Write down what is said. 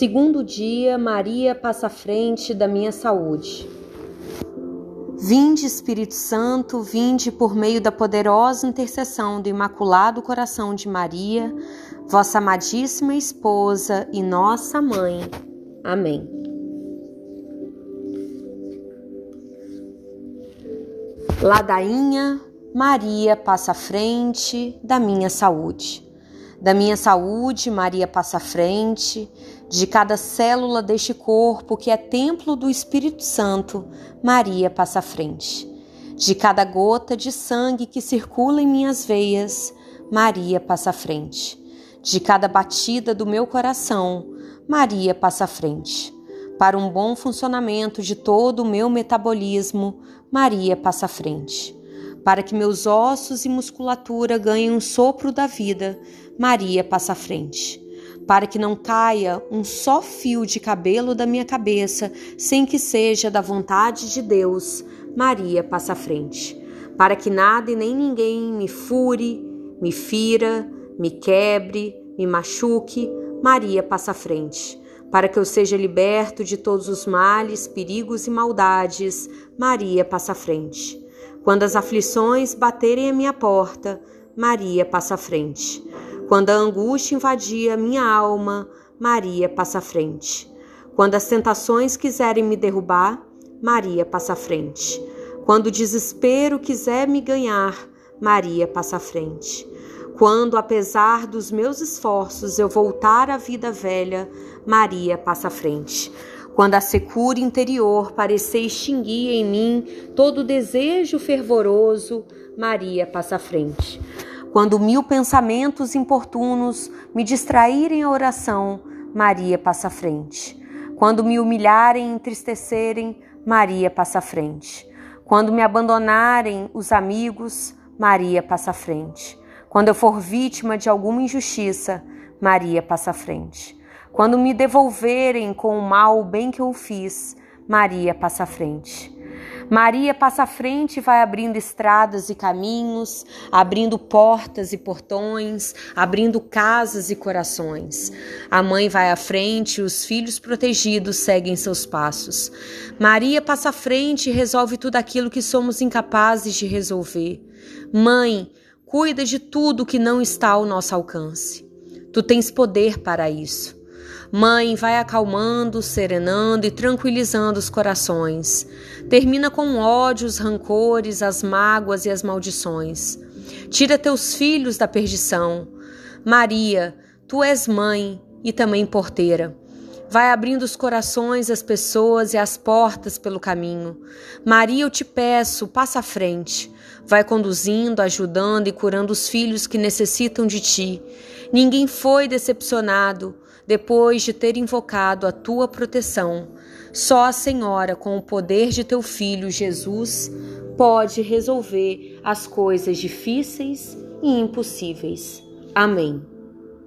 Segundo dia, Maria passa à frente da minha saúde. Vinde, Espírito Santo, vinde por meio da poderosa intercessão do Imaculado Coração de Maria, vossa amadíssima esposa e nossa mãe. Amém. Ladainha, Maria passa à frente da minha saúde. Da minha saúde, Maria passa à frente, de cada célula deste corpo que é templo do Espírito Santo, Maria passa à frente. De cada gota de sangue que circula em minhas veias, Maria passa à frente. De cada batida do meu coração, Maria passa à frente. Para um bom funcionamento de todo o meu metabolismo, Maria passa à frente para que meus ossos e musculatura ganhem um sopro da vida, Maria passa à frente. Para que não caia um só fio de cabelo da minha cabeça sem que seja da vontade de Deus, Maria passa à frente. Para que nada e nem ninguém me fure, me fira, me quebre, me machuque, Maria passa à frente. Para que eu seja liberto de todos os males, perigos e maldades, Maria passa à frente quando as aflições baterem a minha porta, Maria passa à frente. Quando a angústia invadir a minha alma, Maria passa à frente. Quando as tentações quiserem me derrubar, Maria passa à frente. Quando o desespero quiser me ganhar, Maria passa à frente. Quando, apesar dos meus esforços, eu voltar à vida velha, Maria passa à frente. Quando a secura interior parecer extinguir em mim todo desejo fervoroso, Maria passa à frente. Quando mil pensamentos importunos me distraírem a oração, Maria passa à frente. Quando me humilharem e entristecerem, Maria passa à frente. Quando me abandonarem os amigos, Maria passa à frente. Quando eu for vítima de alguma injustiça, Maria passa à frente. Quando me devolverem com o mal o bem que eu fiz, Maria passa à frente. Maria passa à frente e vai abrindo estradas e caminhos, abrindo portas e portões, abrindo casas e corações. A mãe vai à frente e os filhos protegidos seguem seus passos. Maria passa à frente e resolve tudo aquilo que somos incapazes de resolver. Mãe, cuida de tudo que não está ao nosso alcance. Tu tens poder para isso. Mãe, vai acalmando, serenando e tranquilizando os corações. Termina com ódio, os rancores, as mágoas e as maldições. Tira teus filhos da perdição. Maria, tu és mãe e também porteira. Vai abrindo os corações, as pessoas e as portas pelo caminho. Maria, eu te peço, passa à frente. Vai conduzindo, ajudando e curando os filhos que necessitam de ti. Ninguém foi decepcionado depois de ter invocado a tua proteção. Só a Senhora, com o poder de teu Filho Jesus, pode resolver as coisas difíceis e impossíveis. Amém.